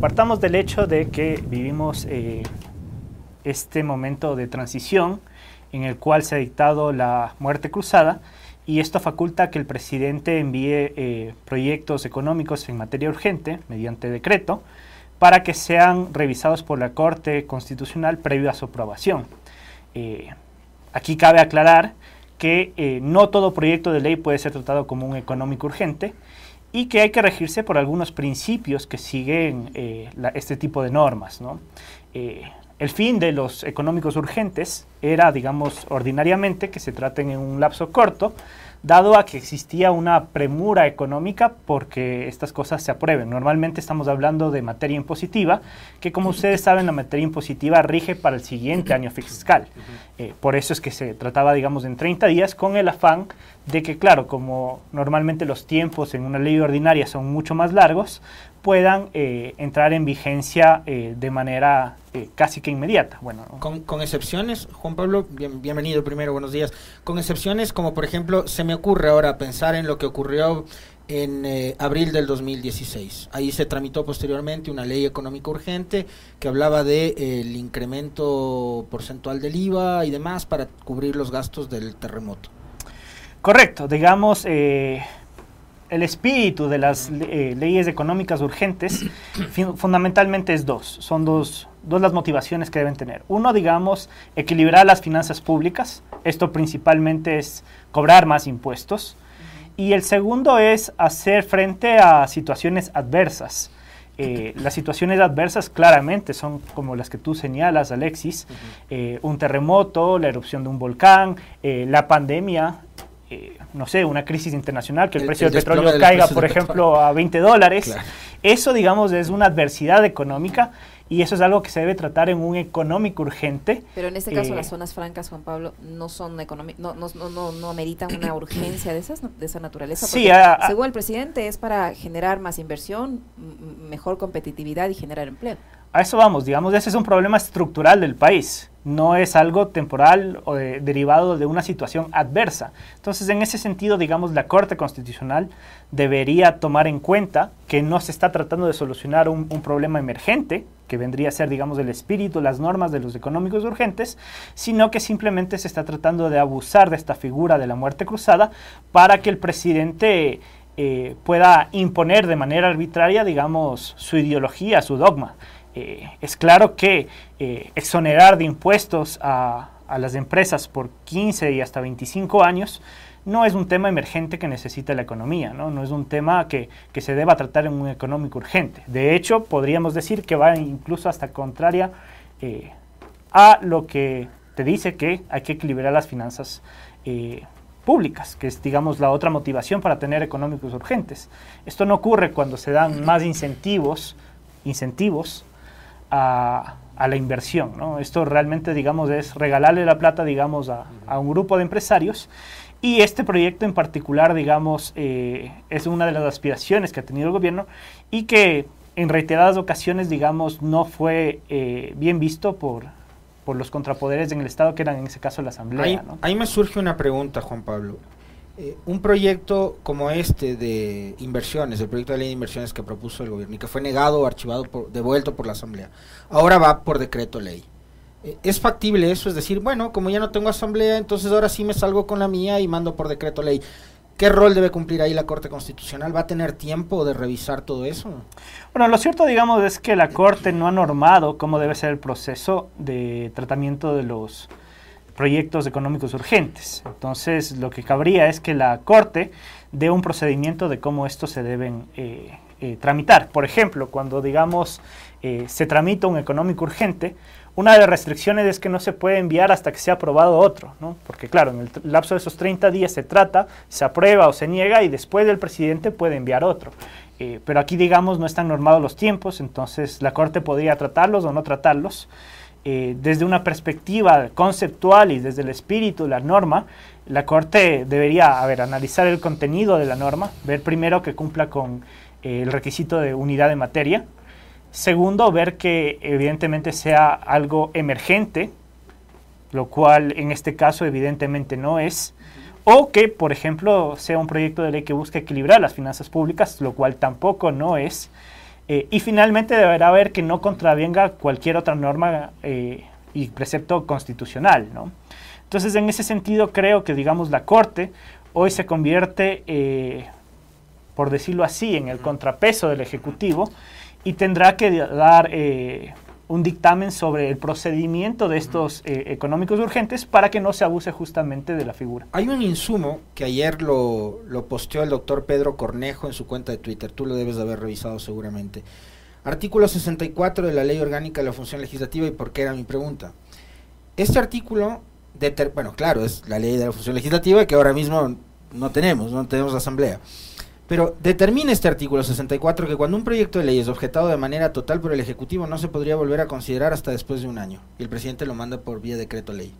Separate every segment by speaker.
Speaker 1: partamos del hecho de que vivimos eh, este momento de transición en el cual se ha dictado la muerte cruzada y esto faculta que el presidente envíe eh, proyectos económicos en materia urgente mediante decreto para que sean revisados por la Corte Constitucional previo a su aprobación. Eh, aquí cabe aclarar que no todo proyecto de ley puede ser tratado como un económico urgente y que hay que regirse por algunos principios que siguen este tipo de normas. ¿no? El fin de los económicos urgentes era, digamos, ordinariamente que se traten en un lapso corto, dado a que existía una premura económica porque estas cosas se aprueben. Normalmente estamos hablando de materia impositiva, que como ustedes saben, la materia impositiva rige para el siguiente año fiscal. Eh, por eso es que se trataba, digamos, en 30 días con el afán de que, claro, como normalmente los tiempos en una ley ordinaria son mucho más largos, puedan eh, entrar en vigencia eh, de manera eh, casi que inmediata. Bueno,
Speaker 2: con, excepciones, Juan Pablo, bienvenido primero, buenos días. Con excepciones como por ejemplo, se me ocurre ahora pensar en lo que ocurrió en abril del 2016. Ahí se tramitó posteriormente una ley económica urgente que hablaba de, el incremento porcentual del IVA y demás para cubrir los gastos del terremoto.
Speaker 1: Correcto, digamos, el espíritu de las eh, leyes económicas urgentes fundamentalmente es dos. Son dos, dos las motivaciones que deben tener. Uno, digamos, equilibrar las finanzas públicas. Esto principalmente es cobrar más impuestos. Y el segundo es hacer frente a situaciones adversas. Eh, las situaciones adversas claramente son como las que tú señalas, Alexis, eh, un terremoto, la erupción de un volcán, la pandemia, eh, no sé, una crisis internacional, que el, precio del petróleo caiga, por ejemplo, a 20 dólares. Eso, digamos, es una adversidad económica y eso es algo que se debe tratar en un económico urgente.
Speaker 3: Pero en este caso las eh, zonas francas, Juan Pablo, no son no, no, no, no, ameritan una urgencia de, esas, de esa naturaleza. Sí, según el presidente es para generar más inversión, mejor competitividad y generar empleo.
Speaker 1: A eso vamos, digamos, ese es un problema estructural del país, no es algo temporal o derivado de una situación adversa. Entonces, en ese sentido, digamos, la Corte Constitucional debería tomar en cuenta que no se está tratando de solucionar un, problema emergente, que vendría a ser, digamos, el espíritu, las normas de los económicos urgentes, sino que simplemente se está tratando de abusar de esta figura de la muerte cruzada para que el presidente eh, pueda imponer de manera arbitraria, digamos, su ideología, su dogma. Eh, es claro que eh, exonerar de impuestos a, las empresas por 15 y hasta 25 años no es un tema emergente que necesita la economía, no, es un tema que, se deba tratar en un económico urgente. De hecho, podríamos decir que va incluso hasta contraria eh, a lo que te dice que hay que equilibrar las finanzas públicas, que es, digamos, la otra motivación para tener económicos urgentes. Esto no ocurre cuando se dan más incentivos, incentivos a, la inversión. ¿no? Esto realmente, digamos, es regalarle la plata, digamos, a, un grupo de empresarios. Y este proyecto en particular, digamos, eh, es una de las aspiraciones que ha tenido el gobierno y que en reiteradas ocasiones, digamos, no fue eh, bien visto por, por los contrapoderes en el Estado, que eran en ese caso la Asamblea.
Speaker 2: Ahí, ahí me surge una pregunta, Juan Pablo. Eh, un proyecto como este de inversiones, el proyecto de ley de inversiones que propuso el gobierno y que fue negado o archivado, por, devuelto por la Asamblea, ahora va por decreto ley. Eh, ¿Es factible eso? Es decir, bueno, como ya no tengo Asamblea, entonces ahora sí me salgo con la mía y mando por decreto ley. ¿Qué rol debe cumplir ahí la Corte Constitucional? ¿Va a tener tiempo de revisar todo eso?
Speaker 1: Bueno, lo cierto, digamos, es que la Corte no ha normado cómo debe ser el proceso de tratamiento de los proyectos económicos urgentes. Entonces, lo que cabría es que la Corte dé un procedimiento de cómo estos se deben eh, eh, tramitar. Por ejemplo, cuando, digamos, eh, se tramita un económico urgente, una de las restricciones es que no se puede enviar hasta que sea aprobado otro, ¿no? Porque claro, en el lapso de esos 30 días se trata, se aprueba o se niega y después del presidente puede enviar otro. pero aquí, digamos, no están normados los tiempos, entonces la Corte podría tratarlos o no tratarlos. Eh, desde una perspectiva conceptual y desde el espíritu de la norma, la Corte debería ver, analizar el contenido de la norma, ver primero que cumpla con eh, el requisito de unidad de materia, segundo, ver que evidentemente sea algo emergente, lo cual en este caso evidentemente no es, o que, por ejemplo, sea un proyecto de ley que busque equilibrar las finanzas públicas, lo cual tampoco no es, Eh, y finalmente deberá ver que no contravenga cualquier otra norma eh, y precepto constitucional. ¿no? Entonces, en ese sentido, creo que, digamos, la Corte hoy se convierte, eh, por decirlo así, en el contrapeso del Ejecutivo y tendrá que dar un dictamen sobre el procedimiento de estos eh, económicos urgentes para que no se abuse justamente de la figura.
Speaker 2: Hay un insumo que ayer lo, lo posteó el doctor Pedro Cornejo en su cuenta de Twitter, tú lo debes de haber revisado seguramente. Artículo 64 de la Ley Orgánica de la Función Legislativa y por qué era mi pregunta. Este artículo, bueno, claro, es la Ley de la Función Legislativa que ahora mismo no tenemos, no tenemos asamblea. Pero determina este artículo 64 que cuando un proyecto de ley es objetado de manera total por el Ejecutivo no se podría volver a considerar hasta después de un año. Y el presidente lo manda por vía decreto ley.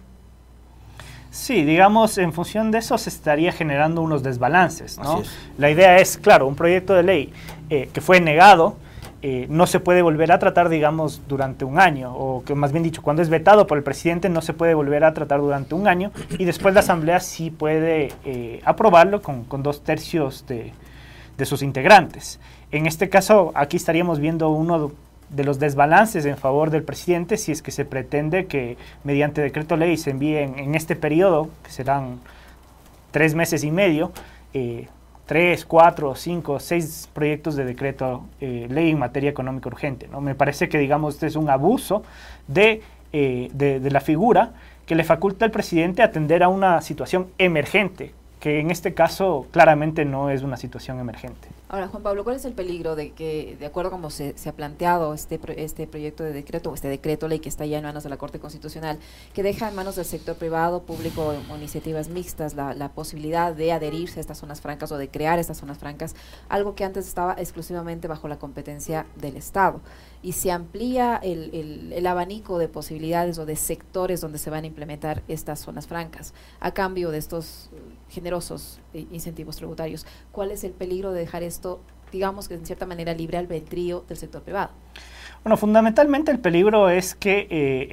Speaker 1: Sí, digamos, en función de eso se estaría generando unos desbalances. ¿no? La idea es, claro, un proyecto de ley eh, que fue negado, eh, no se puede volver a tratar, digamos, durante un año, o que más bien dicho, cuando es vetado por el presidente no se puede volver a tratar durante un año, y después la Asamblea sí puede eh, aprobarlo con, con, dos tercios de, de sus integrantes. En este caso, aquí estaríamos viendo uno de los desbalances en favor del presidente si es que se pretende que mediante decreto ley se envíen en este periodo, que serán tres meses y medio, eh, tres, cuatro, cinco, seis proyectos de decreto eh, ley en materia económica urgente. ¿no? Me parece que, digamos, este es un abuso de, eh, de la figura que le faculta al presidente atender a una situación emergente, que en este caso claramente no es una situación emergente.
Speaker 3: Ahora, Juan Pablo, ¿cuál es el peligro de que, de acuerdo a cómo se, ha planteado este, este proyecto de decreto, o este decreto ley que está ya en manos de la Corte Constitucional, que deja en manos del sector privado, público o iniciativas mixtas la, la, posibilidad de adherirse a estas zonas francas o de crear estas zonas francas, algo que antes estaba exclusivamente bajo la competencia del Estado? Y se amplía el, el, el abanico de posibilidades o de sectores donde se van a implementar estas zonas francas, a cambio de estos generosos eh, incentivos tributarios. ¿Cuál es el peligro de dejar esto, digamos que en cierta manera, libre al albedrío del sector privado?
Speaker 1: Bueno, fundamentalmente el peligro es que eh,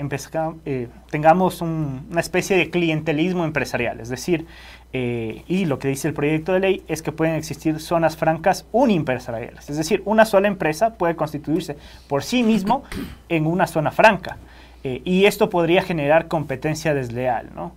Speaker 1: eh tengamos una especie de clientelismo empresarial, es decir, eh, y lo que dice el proyecto de ley es que pueden existir zonas francas unimpresariales, es decir, una sola empresa puede constituirse por sí mismo en una zona franca, y esto podría generar competencia desleal, ¿no?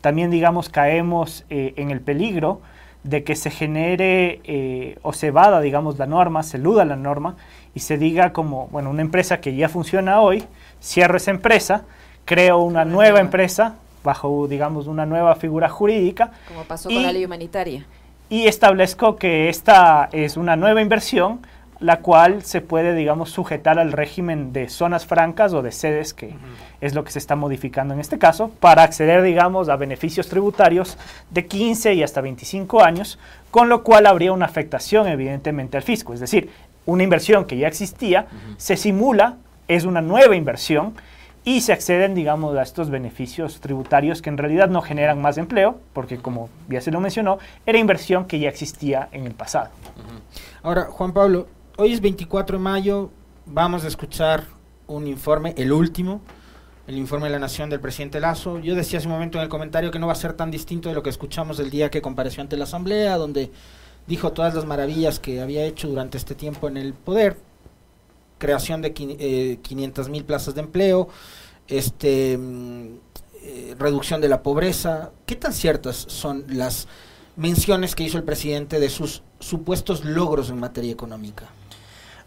Speaker 1: también, digamos, caemos eh, en el peligro de que se genere eh, o se vada, digamos, la norma, se eluda la norma y se diga como, bueno, una empresa que ya funciona hoy, cierro esa empresa, creo una nueva empresa bajo, digamos, una nueva figura jurídica.
Speaker 3: Como pasó con la ley humanitaria.
Speaker 1: Y establezco que esta es una nueva inversión la cual se puede, digamos, sujetar al régimen de zonas francas o de sedes, que es lo que se está modificando en este caso, para acceder, digamos, a beneficios tributarios de 15 y hasta 25 años, con lo cual habría una afectación, evidentemente, al fisco. Es decir, una inversión que ya existía se simula, es una nueva inversión, y se acceden, digamos, a estos beneficios tributarios que en realidad no generan más empleo, porque como ya se lo mencionó, era inversión que ya existía en el pasado.
Speaker 2: Ahora, Juan Pablo, Hoy es 24 de mayo, vamos a escuchar un informe, el último, el informe de la Nación del presidente Lazo. Yo decía hace un momento en el comentario que no va a ser tan distinto de lo que escuchamos el día que compareció ante la Asamblea, donde dijo todas las maravillas que había hecho durante este tiempo en el poder, creación de 500 eh, mil plazas de empleo, este, mm, eh, reducción de la pobreza. ¿Qué tan ciertas son las menciones que hizo el presidente de sus supuestos logros en materia económica?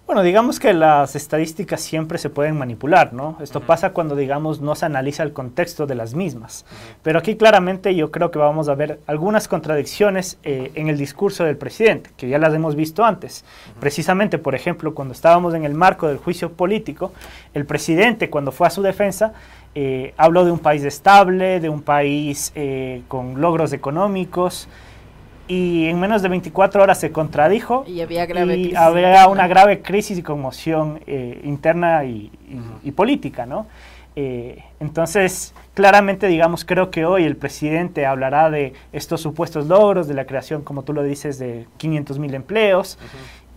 Speaker 1: Bueno, digamos que las estadísticas siempre se pueden manipular, ¿no? Esto pasa cuando, digamos, no se analiza el contexto de las mismas. Pero aquí claramente yo creo que vamos a ver algunas contradicciones eh, en el discurso del presidente, que ya las hemos visto antes. Precisamente, por ejemplo, cuando estábamos en el marco del juicio político, el presidente, cuando fue a su defensa, eh, habló de un país estable, de un país eh, con logros económicos, y en menos de 24 horas se contradijo
Speaker 3: y había, grave
Speaker 1: había una grave crisis y conmoción eh, interna y, política, ¿no? Eh, entonces, claramente, digamos, creo que hoy el presidente hablará de estos supuestos logros, de la creación, como tú lo dices, de 500 mil empleos,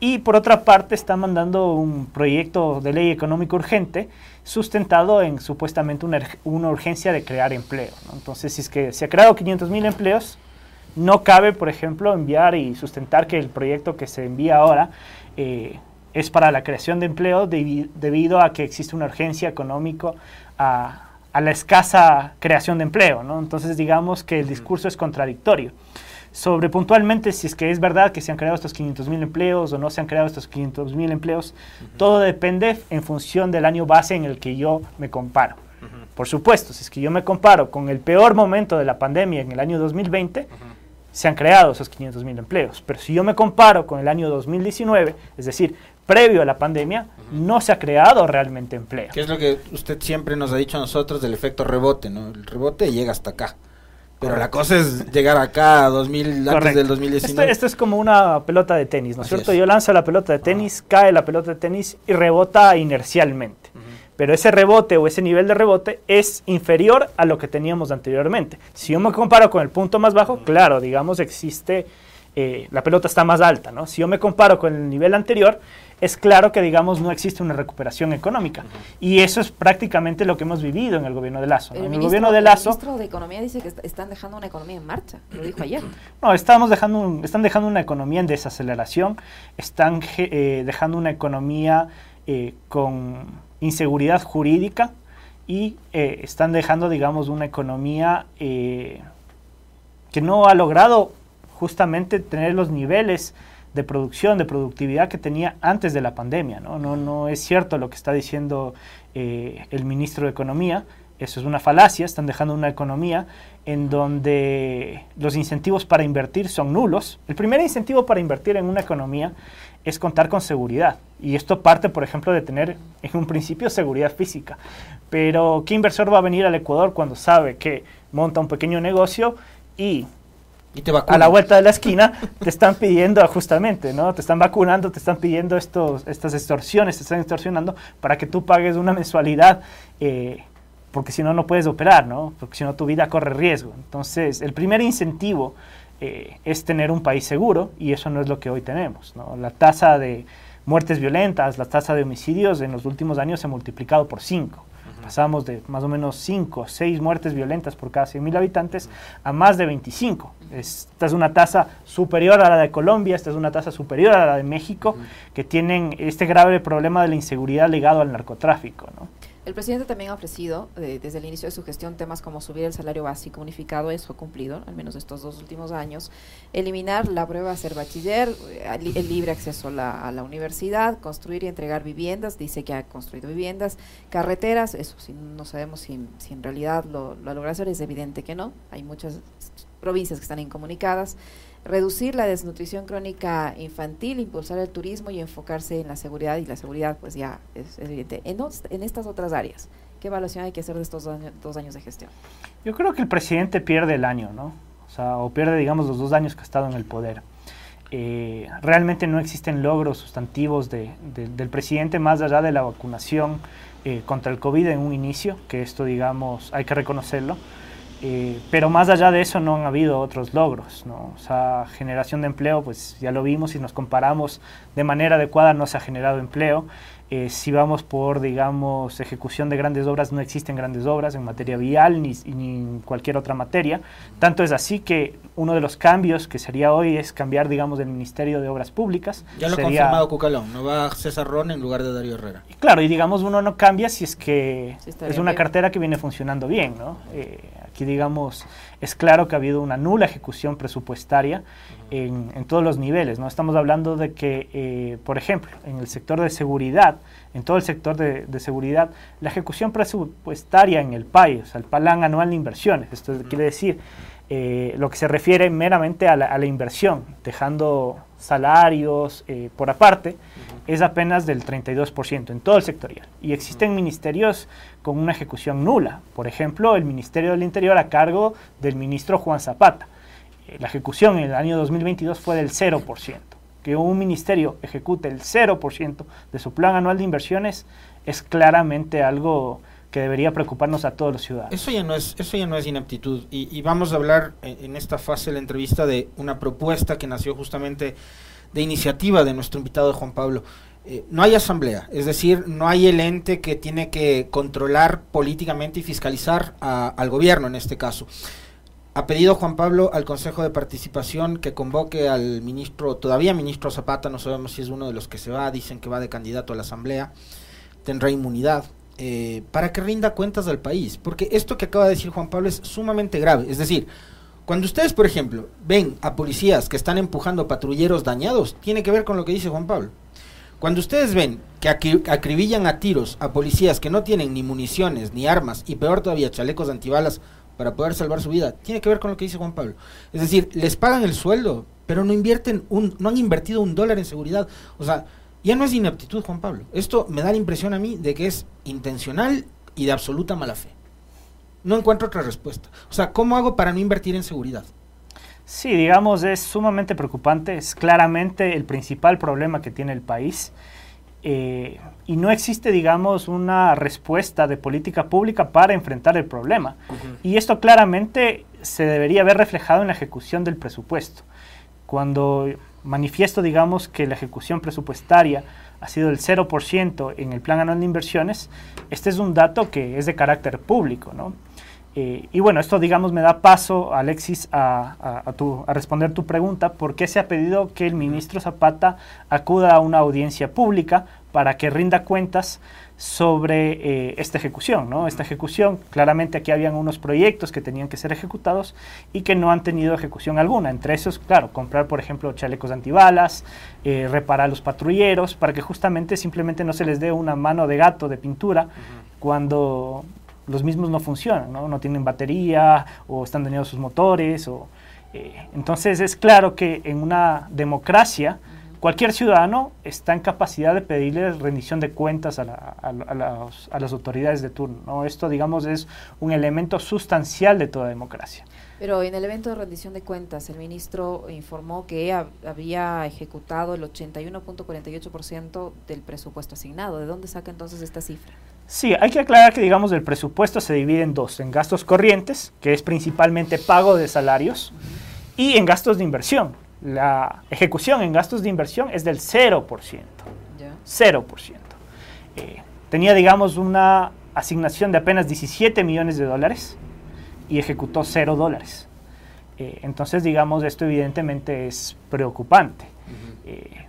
Speaker 1: y por otra parte está mandando un proyecto de ley económico urgente sustentado en supuestamente una, una urgencia de crear empleo. ¿no? Entonces, si es que se ha creado 500 mil empleos, no cabe, por ejemplo, enviar y sustentar que el proyecto que se envía ahora eh, es para la creación de empleo debido a que existe una urgencia económica a, la escasa creación de empleo. ¿no? Entonces digamos que el discurso es contradictorio. Sobre puntualmente si es que es verdad que se han creado estos 500 mil empleos o no se han creado estos 500 mil empleos, todo depende en función del año base en el que yo me comparo. Por supuesto, si es que yo me comparo con el peor momento de la pandemia en el año 2020, se han creado esos 500 mil empleos. Pero si yo me comparo con el año 2019, es decir, previo a la pandemia, no se ha creado realmente empleo.
Speaker 2: ¿Qué es lo que usted siempre nos ha dicho a nosotros del efecto rebote? ¿no? El rebote llega hasta acá. Pero la cosa es llegar acá a 2000, antes del 2019.
Speaker 1: Esto, es como una pelota de tenis, ¿no es cierto? Yo lanzo la pelota de tenis, cae la pelota de tenis y rebota inercialmente. Pero ese rebote o ese nivel de rebote es inferior a lo que teníamos anteriormente. Si yo me comparo con el punto más bajo, claro, digamos, existe, eh, la pelota está más alta, ¿no? Si yo me comparo con el nivel anterior, es claro que, digamos, no existe una recuperación económica. Y eso es prácticamente lo que hemos vivido en el gobierno de Lazo.
Speaker 3: El,
Speaker 1: en
Speaker 3: el gobierno de Lazo... El ministro de Economía dice que están dejando una economía en marcha, lo dijo ayer.
Speaker 1: No, estamos dejando están dejando una economía en desaceleración, están eh, dejando una economía eh, con inseguridad jurídica y eh, están dejando, digamos, una economía que no ha logrado justamente tener los niveles de producción, de productividad que tenía antes de la pandemia. No, no, no es cierto lo que está diciendo eh, el ministro de Economía. Eso es una falacia, están dejando una economía en donde los incentivos para invertir son nulos. El primer incentivo para invertir en una economía es contar con seguridad. Y esto parte, por ejemplo, de tener en un principio seguridad física. Pero ¿qué inversor va a venir al Ecuador cuando sabe que monta un pequeño negocio y a la vuelta de la esquina te están pidiendo justamente, ¿no? Te están vacunando, te están pidiendo estos, estas extorsiones, te están extorsionando para que tú pagues una mensualidad, eh, porque si no, no puedes operar, ¿no? Porque si no, tu vida corre riesgo. Entonces, el primer incentivo eh, es tener un país seguro y eso no es lo que hoy tenemos, ¿no? La tasa de muertes violentas, la tasa de homicidios en los últimos años se ha multiplicado por cinco. Pasamos de más o menos 5 o 6 muertes violentas por cada 100.000 habitantes a más de 25. Esta es una tasa superior a la de Colombia, esta es una tasa superior a la de México, que tienen este grave problema de la inseguridad ligado al narcotráfico. ¿no?
Speaker 3: El presidente también ha ofrecido eh, desde el inicio de su gestión temas como subir el salario básico unificado, eso ha cumplido, al menos estos dos últimos años, eliminar la prueba de ser bachiller, eh, el libre acceso a la, universidad, construir y entregar viviendas, dice que ha construido viviendas, carreteras, eso sí, no sabemos si, en realidad lo, lo logra hacer, es evidente que no, hay muchas provincias que están incomunicadas, reducir la desnutrición crónica infantil, impulsar el turismo y enfocarse en la seguridad, y la seguridad pues ya es, evidente. En, en, estas otras áreas, ¿qué evaluación hay que hacer de estos dos años, de gestión?
Speaker 1: Yo creo que el presidente pierde el año, ¿no? O sea, o pierde, digamos, los dos años que ha estado en el poder. Eh, realmente no existen logros sustantivos de, del presidente más allá de la vacunación eh, contra el COVID en un inicio, que esto, digamos, hay que reconocerlo. Eh, pero más allá de eso no han habido otros logros, ¿no? O sea, generación de empleo, pues ya lo vimos, si nos comparamos de manera adecuada no se ha generado empleo. Eh, si vamos por, digamos, ejecución de grandes obras, no existen grandes obras en materia vial ni, ni, en cualquier otra materia. Tanto es así que uno de los cambios que sería hoy es cambiar, digamos, del Ministerio de Obras Públicas.
Speaker 2: Ya lo ha confirmado Cucalón, no va César Ron en lugar de Darío Herrera.
Speaker 1: claro, y digamos, uno no cambia si es que es una cartera que viene funcionando bien, ¿no? Eh, aquí, digamos, es claro que ha habido una nula ejecución presupuestaria en, todos los niveles. ¿no? Estamos hablando de que, eh, por ejemplo, en el sector de seguridad, en todo el sector de, seguridad, la ejecución presupuestaria en el país, o sea, el plan anual de inversiones, esto quiere decir eh, lo que se refiere meramente a la, inversión, dejando salarios eh, por aparte, es apenas del 32% en todo el sectorial. Y existen ministerios con una ejecución nula. Por ejemplo, el Ministerio del Interior a cargo del ministro Juan Zapata eh, la ejecución en el año 2022 fue del 0%. Que un ministerio ejecute el 0% de su plan anual de inversiones es claramente algo que debería preocuparnos a todos los ciudadanos.
Speaker 2: Eso ya no es, eso ya no es inaptitud. Y, vamos a hablar en, esta fase de la entrevista de una propuesta que nació justamente de iniciativa de nuestro invitado Juan Pablo. Eh, no hay asamblea, es decir, no hay el ente que tiene que controlar políticamente y fiscalizar al gobierno en este caso ha pedido Juan Pablo al Consejo de Participación que convoque al ministro, todavía ministro Zapata, no sabemos si es uno de los que se va, dicen que va de candidato a la Asamblea, tendrá inmunidad, eh, para que rinda cuentas al país. Porque esto que acaba de decir Juan Pablo es sumamente grave. Es decir, cuando ustedes, por ejemplo, ven a policías que están empujando patrulleros dañados, tiene que ver con lo que dice Juan Pablo. Cuando ustedes ven que acribillan a tiros a policías que no tienen ni municiones, ni armas, y peor todavía, chalecos antibalas para poder salvar su vida, tiene que ver con lo que dice Juan Pablo. Es decir, les pagan el sueldo, pero no invierten un, no han invertido un dólar en seguridad. O sea, ya no es ineptitud, Juan Pablo. Esto me da la impresión a mí de que es intencional y de absoluta mala fe. No encuentro otra respuesta. O sea, ¿cómo hago para no invertir en seguridad?
Speaker 1: Sí, digamos, es sumamente preocupante. Es claramente el principal problema que tiene el país. Eh, y no existe, digamos, una respuesta de política pública para enfrentar el problema. Y esto claramente se debería ver reflejado en la ejecución del presupuesto. Cuando manifiesto, digamos, que la ejecución presupuestaria ha sido el 0% en el Plan Anual de Inversiones, este es un dato que es de carácter público, ¿no? Eh, y bueno, esto digamos me da paso, Alexis, a, a, responder tu pregunta, ¿por qué se ha pedido que el ministro Zapata acuda a una audiencia pública para que rinda cuentas sobre eh, esta ejecución? ¿no? Esta ejecución, claramente aquí habían unos proyectos que tenían que ser ejecutados y que no han tenido ejecución alguna. Entre esos, claro, comprar, por ejemplo, chalecos antibalas, eh, reparar los patrulleros, para que justamente simplemente no se les dé una mano de gato de pintura cuando los mismos no funcionan, ¿no? no tienen batería o están dañados sus motores. O, eh, entonces es claro que en una democracia cualquier ciudadano está en capacidad de pedirle rendición de cuentas a, las autoridades de turno. ¿no? Esto, digamos, es un elemento sustancial de toda democracia.
Speaker 3: Pero en el evento de rendición de cuentas, el ministro informó que había ejecutado el 81.48% del presupuesto asignado. ¿De dónde saca entonces esta cifra?
Speaker 1: Sí, hay que aclarar que digamos el presupuesto se divide en dos, en gastos corrientes, que es principalmente pago de salarios, y en gastos de inversión. La ejecución en gastos de inversión es del 0%. 0%. Eh, tenía, digamos, una asignación de apenas 17 millones de dólares y ejecutó 0 dólares. Eh, entonces, digamos, esto evidentemente es preocupante. Eh,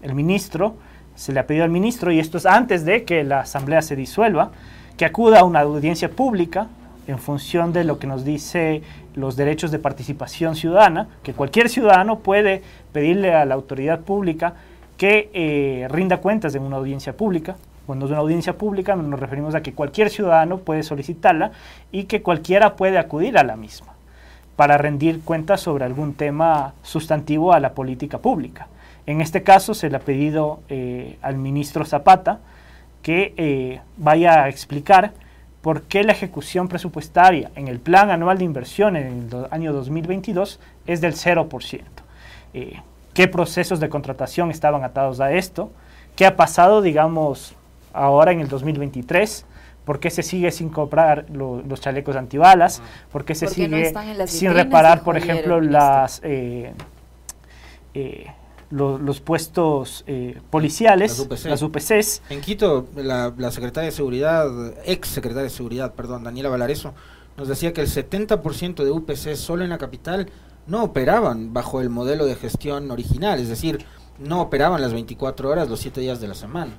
Speaker 1: el ministro se le ha pedido al ministro, y esto es antes de que la asamblea se disuelva, que acuda a una audiencia pública en función de lo que nos dice los derechos de participación ciudadana, que cualquier ciudadano puede pedirle a la autoridad pública que eh, rinda cuentas en una audiencia pública. Cuando es una audiencia pública nos referimos a que cualquier ciudadano puede solicitarla y que cualquiera puede acudir a la misma para rendir cuentas sobre algún tema sustantivo a la política pública. En este caso se le ha pedido eh, al ministro Zapata que eh, vaya a explicar por qué la ejecución presupuestaria en el plan anual de inversión en el año 2022 es del 0%. Eh, ¿Qué procesos de contratación estaban atados a esto? ¿Qué ha pasado, digamos, ahora en el 2023? ¿Por qué se sigue sin comprar los chalecos antibalas? ¿Por qué se sigue sin reparar, por ejemplo, las los puestos eh, policiales, las, UPCs.
Speaker 2: En Quito, la, secretaria de Seguridad, ex secretaria de Seguridad, perdón, Daniela Valareso, nos decía que el 70% de UPCs solo en la capital no operaban bajo el modelo de gestión original, es decir, no operaban las 24 horas los 7 días de la semana.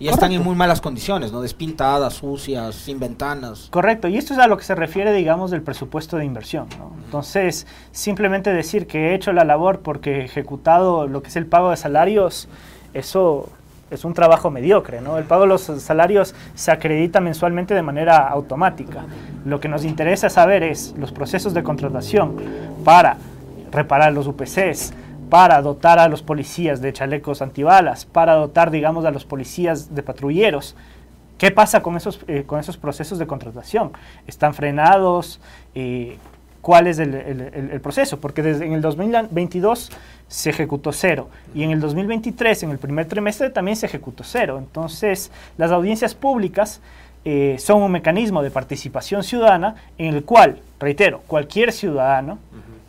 Speaker 2: Y están en muy malas condiciones, ¿no? Despintadas, sucias, sin ventanas.
Speaker 1: Correcto, y esto es a lo que se refiere, digamos, del presupuesto de inversión, ¿no? Entonces, simplemente decir que he hecho la labor porque he ejecutado lo que es el pago de salarios, eso es un trabajo mediocre, ¿no? El pago de los salarios se acredita mensualmente de manera automática. Lo que nos interesa saber es los procesos de contratación para reparar los UPCs, para dotar a los policías de chalecos antibalas, para dotar, digamos, a los policías de patrulleros. ¿Qué pasa con esos, eh, con esos procesos de contratación? ¿Están frenados? Eh, ¿Cuál es el, proceso? Porque desde en el 2022 se ejecutó cero y en el 2023, en el primer trimestre, también se ejecutó cero. Entonces, las audiencias públicas eh, son un mecanismo de participación ciudadana en el cual, reitero, cualquier ciudadano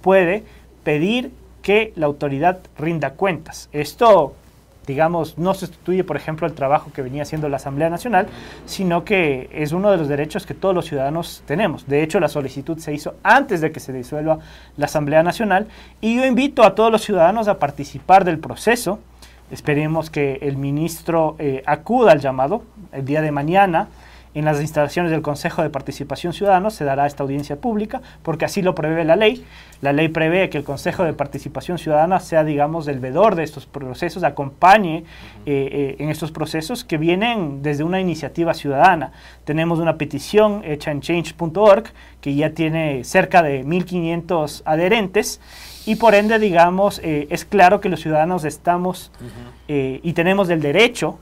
Speaker 1: puede pedir que la autoridad rinda cuentas. Esto digamos, no sustituye, por ejemplo, el trabajo que venía haciendo la Asamblea Nacional, sino que es uno de los derechos que todos los ciudadanos tenemos. De hecho, la solicitud se hizo antes de que se disuelva la Asamblea Nacional y yo invito a todos los ciudadanos a participar del proceso. Esperemos que el ministro eh, acuda al llamado el día de mañana en las instalaciones del Consejo de Participación Ciudadana se dará esta audiencia pública, porque así lo prevé la ley. La ley prevé que el Consejo de Participación Ciudadana sea, digamos, el vedor de estos procesos, acompañe eh, eh, en estos procesos que vienen desde una iniciativa ciudadana. Tenemos una petición hecha en change.org que ya tiene cerca de 1.500 adherentes y por ende, digamos, eh, es claro que los ciudadanos estamos y tenemos el derecho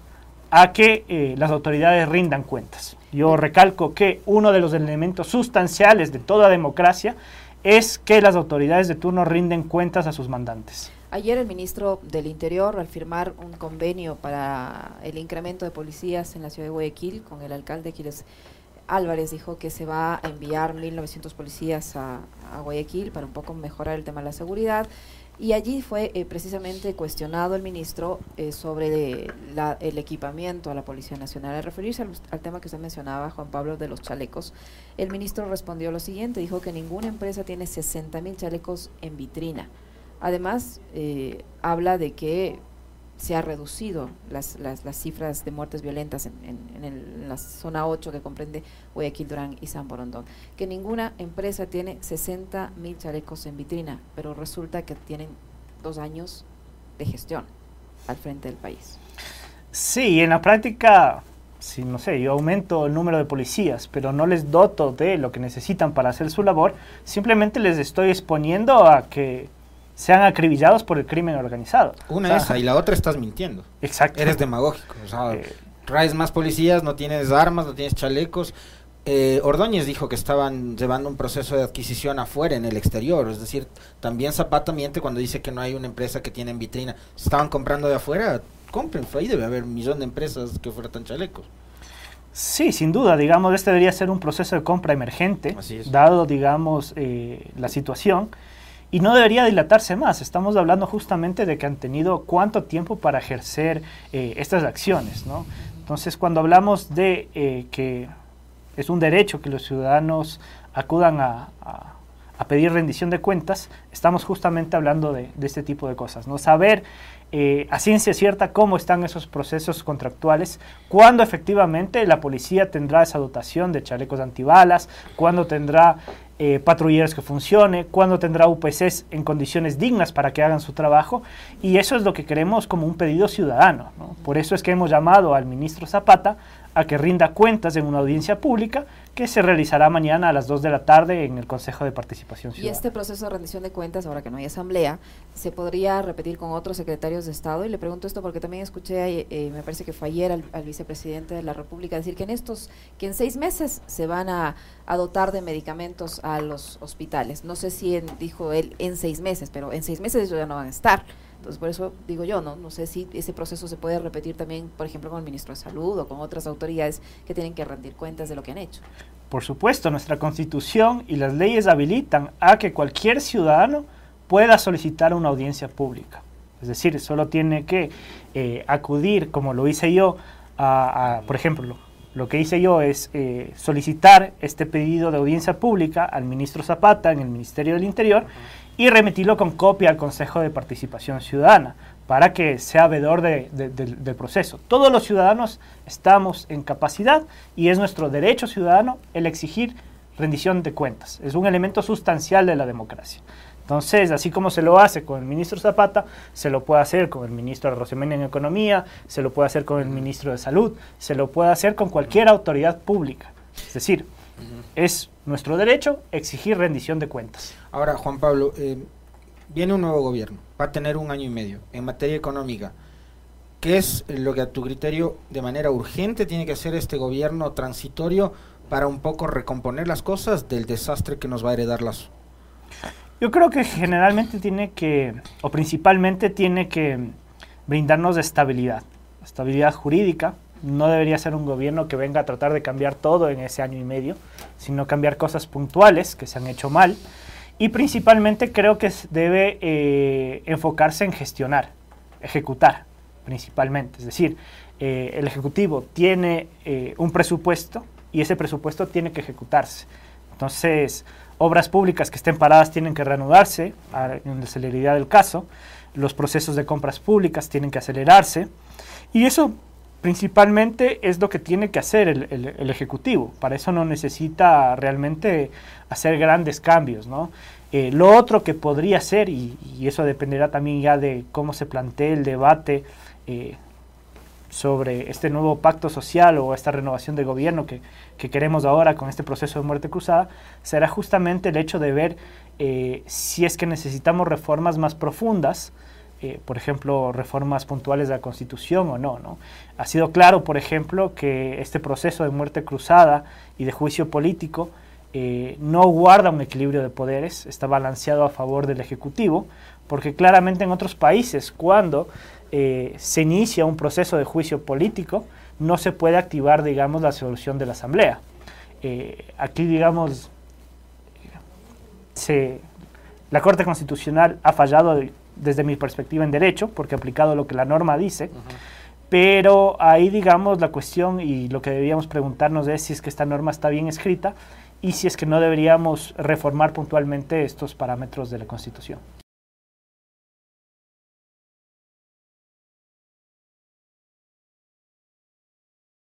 Speaker 1: a que las autoridades rindan cuentas. Yo recalco que uno de los elementos sustanciales de toda democracia es que las autoridades de turno rinden cuentas a sus mandantes.
Speaker 3: Ayer el ministro del Interior, al firmar un convenio para el incremento de policías en la ciudad de Guayaquil con el alcalde Quiles Álvarez, dijo que se va a enviar 1.900 policías a, a Guayaquil para un poco mejorar el tema de la seguridad. Y allí fue eh, precisamente cuestionado el ministro eh, sobre el equipamiento a la Policía Nacional. Al referirse al, tema que usted mencionaba, Juan Pablo, de los chalecos, el ministro respondió lo siguiente, dijo que ninguna empresa tiene 60 mil chalecos en vitrina. Además, eh, habla de que se ha reducido las, las, cifras de muertes violentas en, en, la zona 8 que comprende Guayaquil, Durán y San Borondón. Que ninguna empresa tiene 60 mil chalecos en vitrina, pero resulta que tienen dos años de gestión al frente del país.
Speaker 1: Sí, en la práctica, si no sé, yo aumento el número de policías, pero no les doto de lo que necesitan para hacer su labor, simplemente les estoy exponiendo a que sean acribillados por el crimen organizado.
Speaker 2: Una esa y la otra estás mintiendo.
Speaker 1: Exacto.
Speaker 2: Eres demagógico. O sea, eh, traes más policías, no tienes armas, no tienes chalecos. Eh, Ordóñez dijo que estaban llevando un proceso de adquisición afuera, en el exterior. Es decir, también Zapata miente cuando dice que no hay una empresa que tiene en vitrina. estaban comprando de afuera, compren. Ahí debe haber un millón de empresas que ofertan chalecos.
Speaker 1: Sí, sin duda, digamos, este debería ser un proceso de compra emergente, dado, digamos, eh, la situación y no debería dilatarse más. Estamos hablando justamente de que han tenido cuánto tiempo para ejercer eh, estas acciones. ¿no? Entonces, cuando hablamos de eh, que es un derecho que los ciudadanos acudan a, pedir rendición de cuentas, estamos justamente hablando de, este tipo de cosas. ¿no? Saber eh, a ciencia cierta cómo están esos procesos contractuales, cuándo efectivamente la policía tendrá esa dotación de chalecos antibalas, cuándo tendrá eh, patrulleros que funcione, cuándo tendrá UPCs en condiciones dignas para que hagan su trabajo y eso es lo que queremos como un pedido ciudadano. Por eso es que hemos llamado al ministro Zapata a que rinda cuentas en una audiencia pública que se realizará mañana a las 2 de la tarde en el Consejo de Participación Ciudadana.
Speaker 3: Y este proceso de rendición de cuentas, ahora que no hay asamblea, se podría repetir con otros secretarios de Estado. Y le pregunto esto porque también escuché, eh, me parece que fue ayer, al, vicepresidente de la República decir que en estos, que en seis meses se van a, dotar de medicamentos a los hospitales. No sé si dijo él en seis meses, pero en seis meses ellos ya no van a estar. Entonces, por eso digo yo, ¿no? No sé si ese proceso se puede repetir también, por ejemplo, con el ministro de Salud o con otras autoridades que tienen que rendir cuentas de lo que han hecho.
Speaker 1: Por supuesto, nuestra constitución y las leyes habilitan a que cualquier ciudadano pueda solicitar una audiencia pública. Es decir, solo tiene que eh, acudir, como lo hice yo, a, por ejemplo, lo, que hice yo es eh, solicitar este pedido de audiencia pública al ministro Zapata en el Ministerio del Interior y remitirlo con copia al Consejo de Participación Ciudadana para que sea vedor del proceso. Todos los ciudadanos estamos en capacidad y es nuestro derecho ciudadano el exigir rendición de cuentas. Es un elemento sustancial de la democracia. Entonces, así como se lo hace con el ministro Zapata, se lo puede hacer con el ministro Rosemena en Economía, se lo puede hacer con el ministro de Salud, se lo puede hacer con cualquier autoridad pública. Es decir, es nuestro derecho exigir rendición de cuentas.
Speaker 2: Ahora, Juan Pablo, eh, viene un nuevo gobierno, va a tener un año y medio en materia económica. ¿Qué es lo que a tu criterio de manera urgente tiene que hacer este gobierno transitorio para un poco recomponer las cosas del desastre que nos va a heredar?
Speaker 1: Yo creo que generalmente tiene que, o principalmente tiene que brindarnos estabilidad, estabilidad jurídica, no debería ser un gobierno que venga a tratar de cambiar todo en ese año y medio, sino cambiar cosas puntuales que se han hecho mal. Y principalmente creo que debe eh, enfocarse en gestionar, ejecutar. principalmente. Es decir, eh, el Ejecutivo tiene eh, un presupuesto y ese presupuesto tiene que ejecutarse. Entonces, obras públicas que estén paradas tienen que reanudarse en la celeridad del caso, los procesos de compras públicas tienen que acelerarse y eso principalmente es lo que tiene que hacer el, Ejecutivo. Para eso no necesita realmente hacer grandes cambios. ¿no? Eh, lo otro que podría ser, y, eso dependerá también ya de cómo se plantee el debate eh, sobre este nuevo pacto social o esta renovación de gobierno que, queremos ahora con este proceso de muerte cruzada, será justamente el hecho de ver eh, si es que necesitamos reformas más profundas eh, por ejemplo, reformas puntuales de la Constitución o no, no. Ha sido claro, por ejemplo, que este proceso de muerte cruzada y de juicio político eh, no guarda un equilibrio de poderes, está balanceado a favor del Ejecutivo, porque claramente en otros países, cuando eh, se inicia un proceso de juicio político, no se puede activar, digamos, la solución de la Asamblea. aquí, digamos, se, la Corte Constitucional ha fallado desde mi perspectiva en derecho, porque he aplicado lo que la norma dice, pero ahí digamos la cuestión y lo que deberíamos preguntarnos es si es que esta norma está bien escrita y si es que no deberíamos reformar puntualmente estos parámetros de la Constitución.